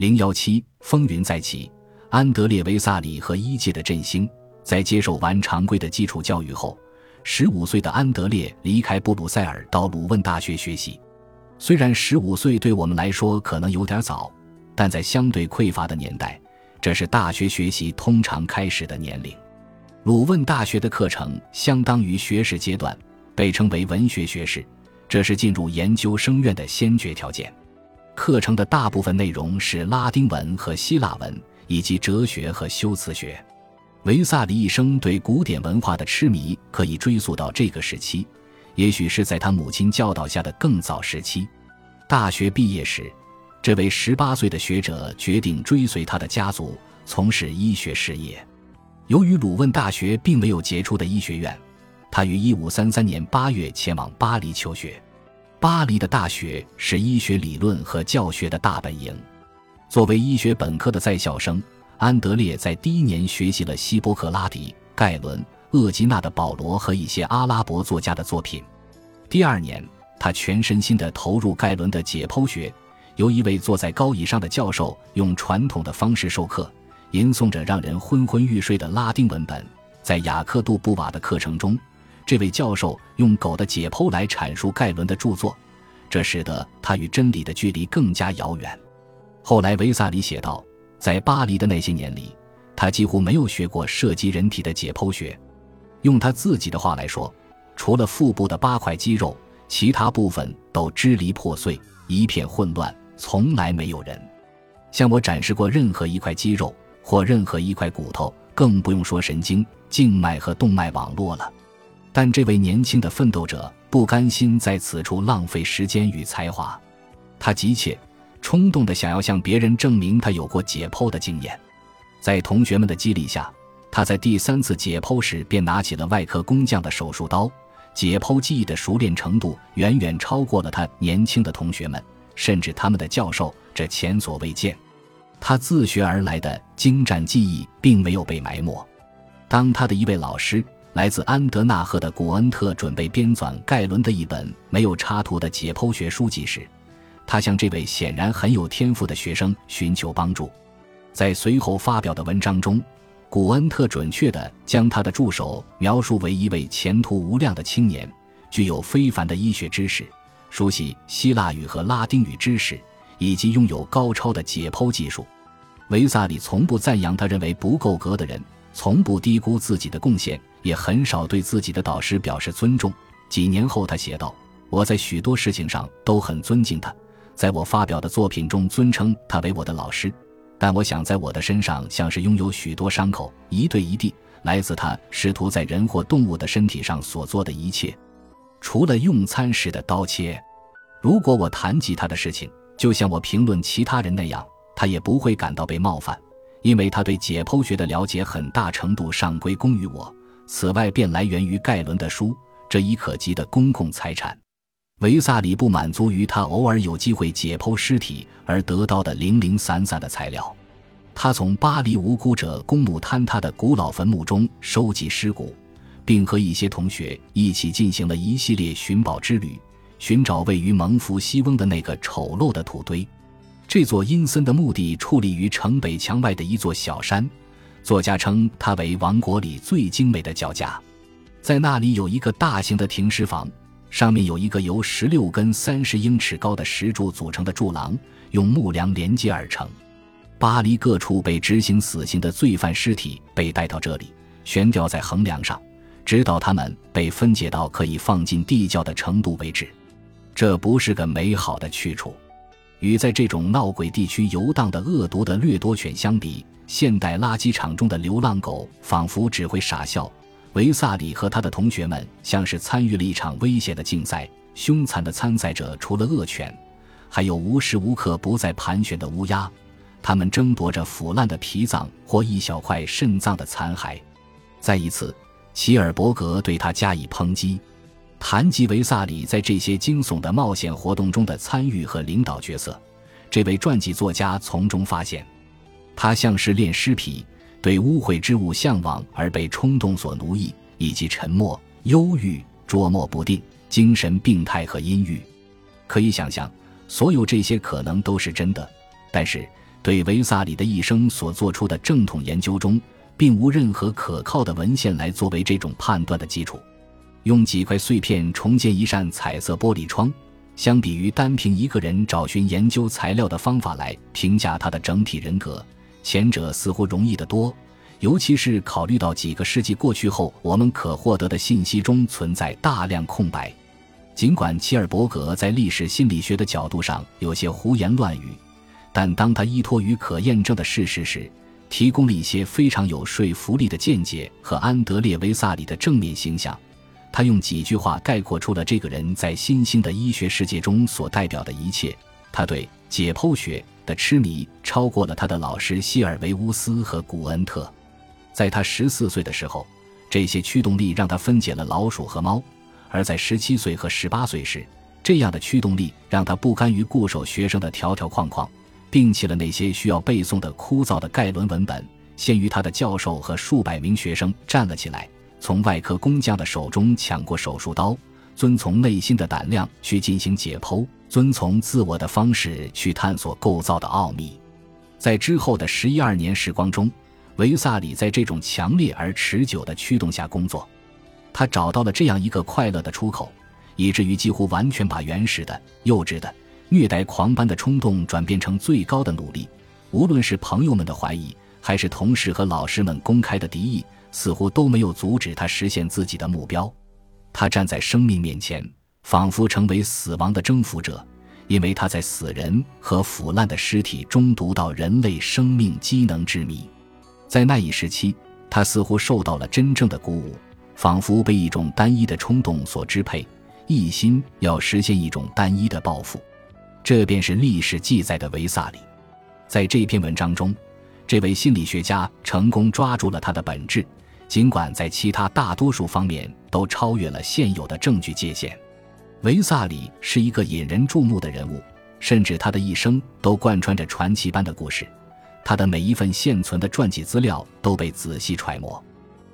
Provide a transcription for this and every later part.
零幺七风云再起，安德烈·维萨里和一届的振兴，在接受完常规的基础教育后，十五岁的安德烈离开布鲁塞尔到鲁汶大学学习。虽然十五岁对我们来说可能有点早，但在相对匮乏的年代，这是大学学习通常开始的年龄。鲁汶大学的课程相当于学士阶段，被称为文学学士，这是进入研究生院的先决条件。课程的大部分内容是拉丁文和希腊文，以及哲学和修辞学。维萨里一生对古典文化的痴迷可以追溯到这个时期。也许是在他母亲教导下的更早时期，大学毕业时，这位十八岁的学者决定追随他的家族从事医学事业。由于鲁汶大学并没有杰出的医学院，他于一五三三年八月前往巴黎求学。巴黎的大学是医学理论和教学的大本营。作为医学本科的在校生，安德烈在第一年学习了希波克拉底、盖伦。厄吉纳的保罗和一些阿拉伯作家的作品。第二年，他全身心地投入盖伦的解剖学，由一位坐在高椅上的教授用传统的方式授课，吟诵着让人昏昏欲睡的拉丁文本。在雅克杜布瓦的课程中，这位教授用狗的解剖来阐述盖伦的著作，这使得他与真理的距离更加遥远。后来，维萨里写道，在巴黎的那些年里，他几乎没有学过涉及人体的解剖学。用他自己的话来说，除了腹部的八块肌肉，其他部分都支离破碎，一片混乱，从来没有人向我展示过任何一块肌肉或任何一块骨头，更不用说神经、静脉和动脉网络了。但这位年轻的奋斗者不甘心在此处浪费时间与才华，他急切、冲动地想要向别人证明他有过解剖的经验，在同学们的激励下。他在第三次解剖时便拿起了外科工匠的手术刀，解剖技艺的熟练程度远远超过了他年轻的同学们，甚至他们的教授，这前所未见。他自学而来的精湛技艺并没有被埋没。当他的一位老师来自安德纳赫的古恩特准备编纂盖伦的一本没有插图的解剖学书籍时，他向这位显然很有天赋的学生寻求帮助。在随后发表的文章中。古恩特准确地将他的助手描述为一位前途无量的青年，具有非凡的医学知识，熟悉希腊语和拉丁语知识，以及拥有高超的解剖技术。维萨里从不赞扬他认为不够格的人，从不低估自己的贡献，也很少对自己的导师表示尊重。几年后，他写道：“我在许多事情上都很尊敬他，在我发表的作品中尊称他为我的老师。”但我想，在我的身上像是拥有许多伤口，一对一地，来自他试图在人或动物的身体上所做的一切，除了用餐时的刀切。如果我谈及他的事情，就像我评论其他人那样，他也不会感到被冒犯，因为他对解剖学的了解很大程度上归功于我。此外，便来源于盖伦的书这一可及的公共财产。维萨里不满足于他偶尔有机会解剖尸体而得到的零零散散的材料，他从巴黎无辜者公墓坍塌的古老坟墓中收集尸骨，并和一些同学一起进行了一系列寻宝之旅，寻找位于蒙福西翁的那个丑陋的土堆。这座阴森的墓地矗立于城北墙外的一座小山，作家称它为王国里最精美的脚架，在那里有一个大型的停尸房。上面有一个由十六根三十英尺高的石柱组成的柱廊，用木梁连接而成。巴黎各处被执行死刑的罪犯尸体被带到这里，悬吊在横梁上，直到他们被分解到可以放进地窖的程度为止。这不是个美好的去处。与在这种闹鬼地区游荡的恶毒的掠夺犬相比，现代垃圾场中的流浪狗仿佛只会傻笑。维萨里和他的同学们像是参与了一场危险的竞赛。凶残的参赛者除了恶犬，还有无时无刻不在盘旋的乌鸦，他们争夺着腐烂的脾脏或一小块肾脏的残骸。再一次，齐尔伯格对他加以抨击。谈及维萨里在这些惊悚的冒险活动中的参与和领导角色，这位传记作家从中发现，他像是恋尸皮。对污秽之物向往而被冲动所奴役，以及沉默、忧郁、捉摸不定、精神病态和阴郁，可以想象，所有这些可能都是真的。但是，对维萨里的一生所做出的正统研究中，并无任何可靠的文献来作为这种判断的基础。用几块碎片重建一扇彩色玻璃窗，相比于单凭一个人找寻研究材料的方法来评价他的整体人格，前者似乎容易得多。尤其是考虑到几个世纪过去后，我们可获得的信息中存在大量空白。尽管齐尔伯格在历史心理学的角度上有些胡言乱语，但当他依托于可验证的事实时，提供了一些非常有说服力的见解和安德烈·维萨里的正面形象。他用几句话概括出了这个人在新兴的医学世界中所代表的一切。他对解剖学的痴迷超过了他的老师希尔维乌斯和古恩特。在他十四岁的时候，这些驱动力让他分解了老鼠和猫；而在十七岁和十八岁时，这样的驱动力让他不甘于固守学生的条条框框，摒弃了那些需要背诵的枯燥的盖伦文本，先于他的教授和数百名学生站了起来。从外科工匠的手中抢过手术刀，遵从内心的胆量去进行解剖，遵从自我的方式去探索构造的奥秘。在之后的十一二年时光中，维萨里在这种强烈而持久的驱动下工作，他找到了这样一个快乐的出口，以至于几乎完全把原始的、幼稚的、虐待狂般的冲动转变成最高的努力。无论是朋友们的怀疑，还是同事和老师们公开的敌意。似乎都没有阻止他实现自己的目标。他站在生命面前，仿佛成为死亡的征服者，因为他在死人和腐烂的尸体中读到人类生命机能之谜。在那一时期，他似乎受到了真正的鼓舞，仿佛被一种单一的冲动所支配，一心要实现一种单一的抱负。这便是历史记载的维萨里。在这篇文章中，这位心理学家成功抓住了他的本质。尽管在其他大多数方面都超越了现有的证据界限，维萨里是一个引人注目的人物，甚至他的一生都贯穿着传奇般的故事。他的每一份现存的传记资料都被仔细揣摩，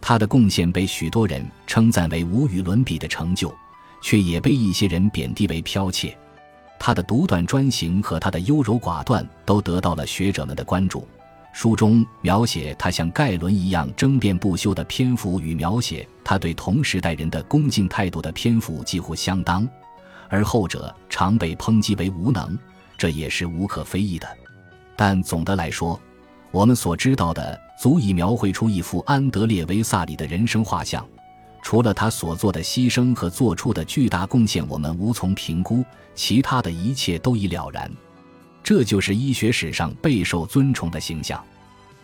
他的贡献被许多人称赞为无与伦比的成就，却也被一些人贬低为剽窃。他的独断专行和他的优柔寡断都得到了学者们的关注。书中描写他像盖伦一样争辩不休的篇幅与描写他对同时代人的恭敬态度的篇幅几乎相当，而后者常被抨击为无能，这也是无可非议的。但总的来说，我们所知道的足以描绘出一幅安德烈·维萨里的人生画像。除了他所做的牺牲和做出的巨大贡献，我们无从评估，其他的一切都已了然。这就是医学史上备受尊崇的形象。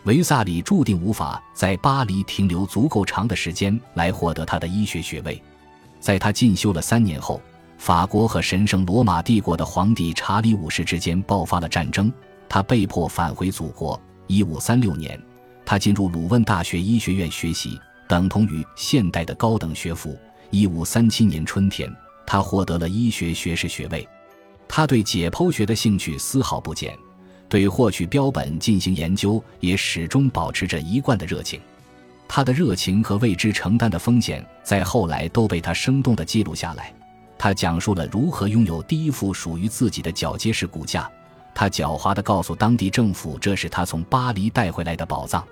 维萨里注定无法在巴黎停留足够长的时间来获得他的医学学位。在他进修了三年后，法国和神圣罗马帝国的皇帝查理五世之间爆发了战争，他被迫返回祖国。一五三六年，他进入鲁汶大学医学院学习，等同于现代的高等学府。一五三七年春天，他获得了医学学士学位。他对解剖学的兴趣丝毫不减，对获取标本进行研究也始终保持着一贯的热情。他的热情和为之承担的风险，在后来都被他生动地记录下来。他讲述了如何拥有第一副属于自己的脚结式骨架。他狡猾地告诉当地政府，这是他从巴黎带回来的宝藏。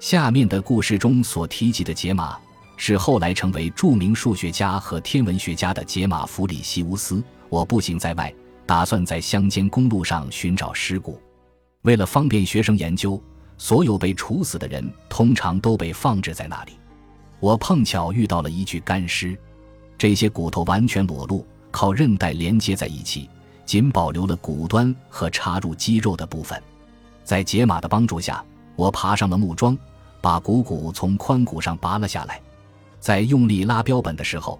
下面的故事中所提及的解码，是后来成为著名数学家和天文学家的解码弗里西乌斯。我步行在外。打算在乡间公路上寻找尸骨，为了方便学生研究，所有被处死的人通常都被放置在那里。我碰巧遇到了一具干尸，这些骨头完全裸露，靠韧带连接在一起，仅保留了骨端和插入肌肉的部分。在解码的帮助下，我爬上了木桩，把骨骨从髋骨上拔了下来。在用力拉标本的时候，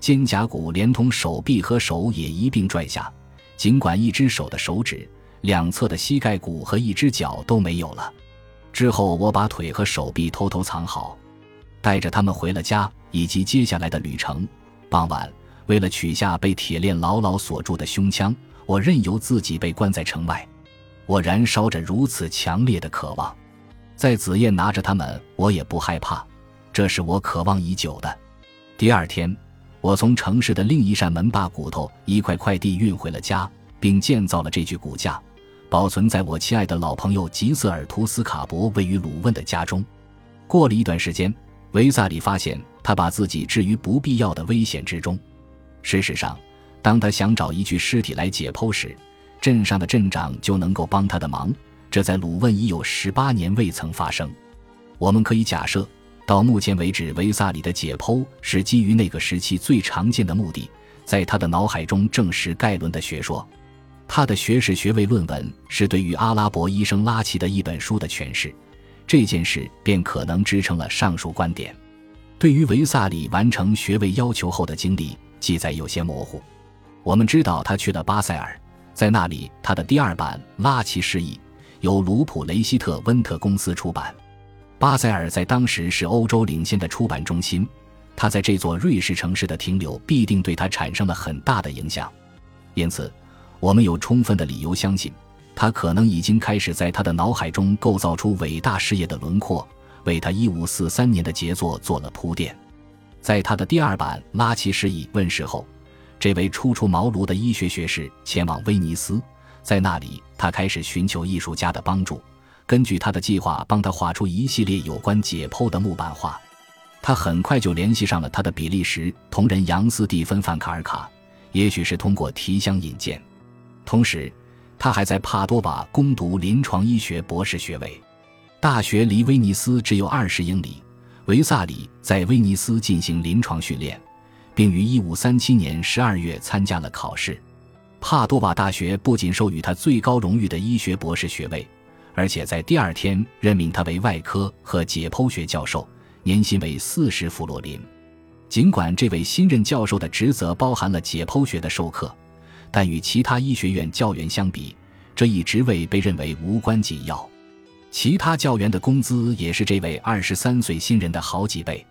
肩胛骨连同手臂和手也一并拽下。尽管一只手的手指、两侧的膝盖骨和一只脚都没有了，之后我把腿和手臂偷偷藏好，带着他们回了家，以及接下来的旅程。傍晚，为了取下被铁链牢牢锁住的胸腔，我任由自己被关在城外。我燃烧着如此强烈的渴望，在紫燕拿着它们，我也不害怕。这是我渴望已久的。第二天。我从城市的另一扇门把骨头一块块地运回了家，并建造了这具骨架。保存在我亲爱的老朋友吉瑟尔图斯卡伯位于鲁汶的家中。过了一段时间，维萨里发现他把自己置于不必要的危险之中。事实上，当他想找一具尸体来解剖时，镇上的镇长就能够帮他的忙。这在鲁汶已有十八年未曾发生。我们可以假设，到目前为止，维萨里的解剖是基于那个时期最常见的目的，在他的脑海中证实盖伦的学说。他的学士学位论文是对于阿拉伯医生拉齐的一本书的诠释，这件事便可能支撑了上述观点。对于维萨里完成学位要求后的经历，记载有些模糊。我们知道他去了巴塞尔，在那里他的第二版《拉齐释义》由卢普雷希特温特公司出版。巴塞尔在当时是欧洲领先的出版中心，他在这座瑞士城市的停留必定对他产生了很大的影响，因此。我们有充分的理由相信，他可能已经开始在他的脑海中构造出伟大事业的轮廓，为他1543年的杰作做了铺垫。在他的第二版《拉齐释义》问世后，这位初出茅庐的医学学士前往威尼斯，在那里他开始寻求艺术家的帮助，根据他的计划帮他画出一系列有关解剖的木板画。他很快就联系上了他的比利时同仁杨斯蒂芬·范卡尔卡，也许是通过提箱引荐。同时，他还在帕多瓦攻读临床医学博士学位。大学离威尼斯只有二十英里。维萨里在威尼斯进行临床训练，并于1537年12月参加了考试。帕多瓦大学不仅授予他最高荣誉的医学博士学位，而且在第二天任命他为外科和解剖学教授，年薪为四十弗洛林。尽管这位新任教授的职责包含了解剖学的授课。但与其他医学院教员相比，这一职位被认为无关紧要。其他教员的工资也是这位二十三岁新人的好几倍。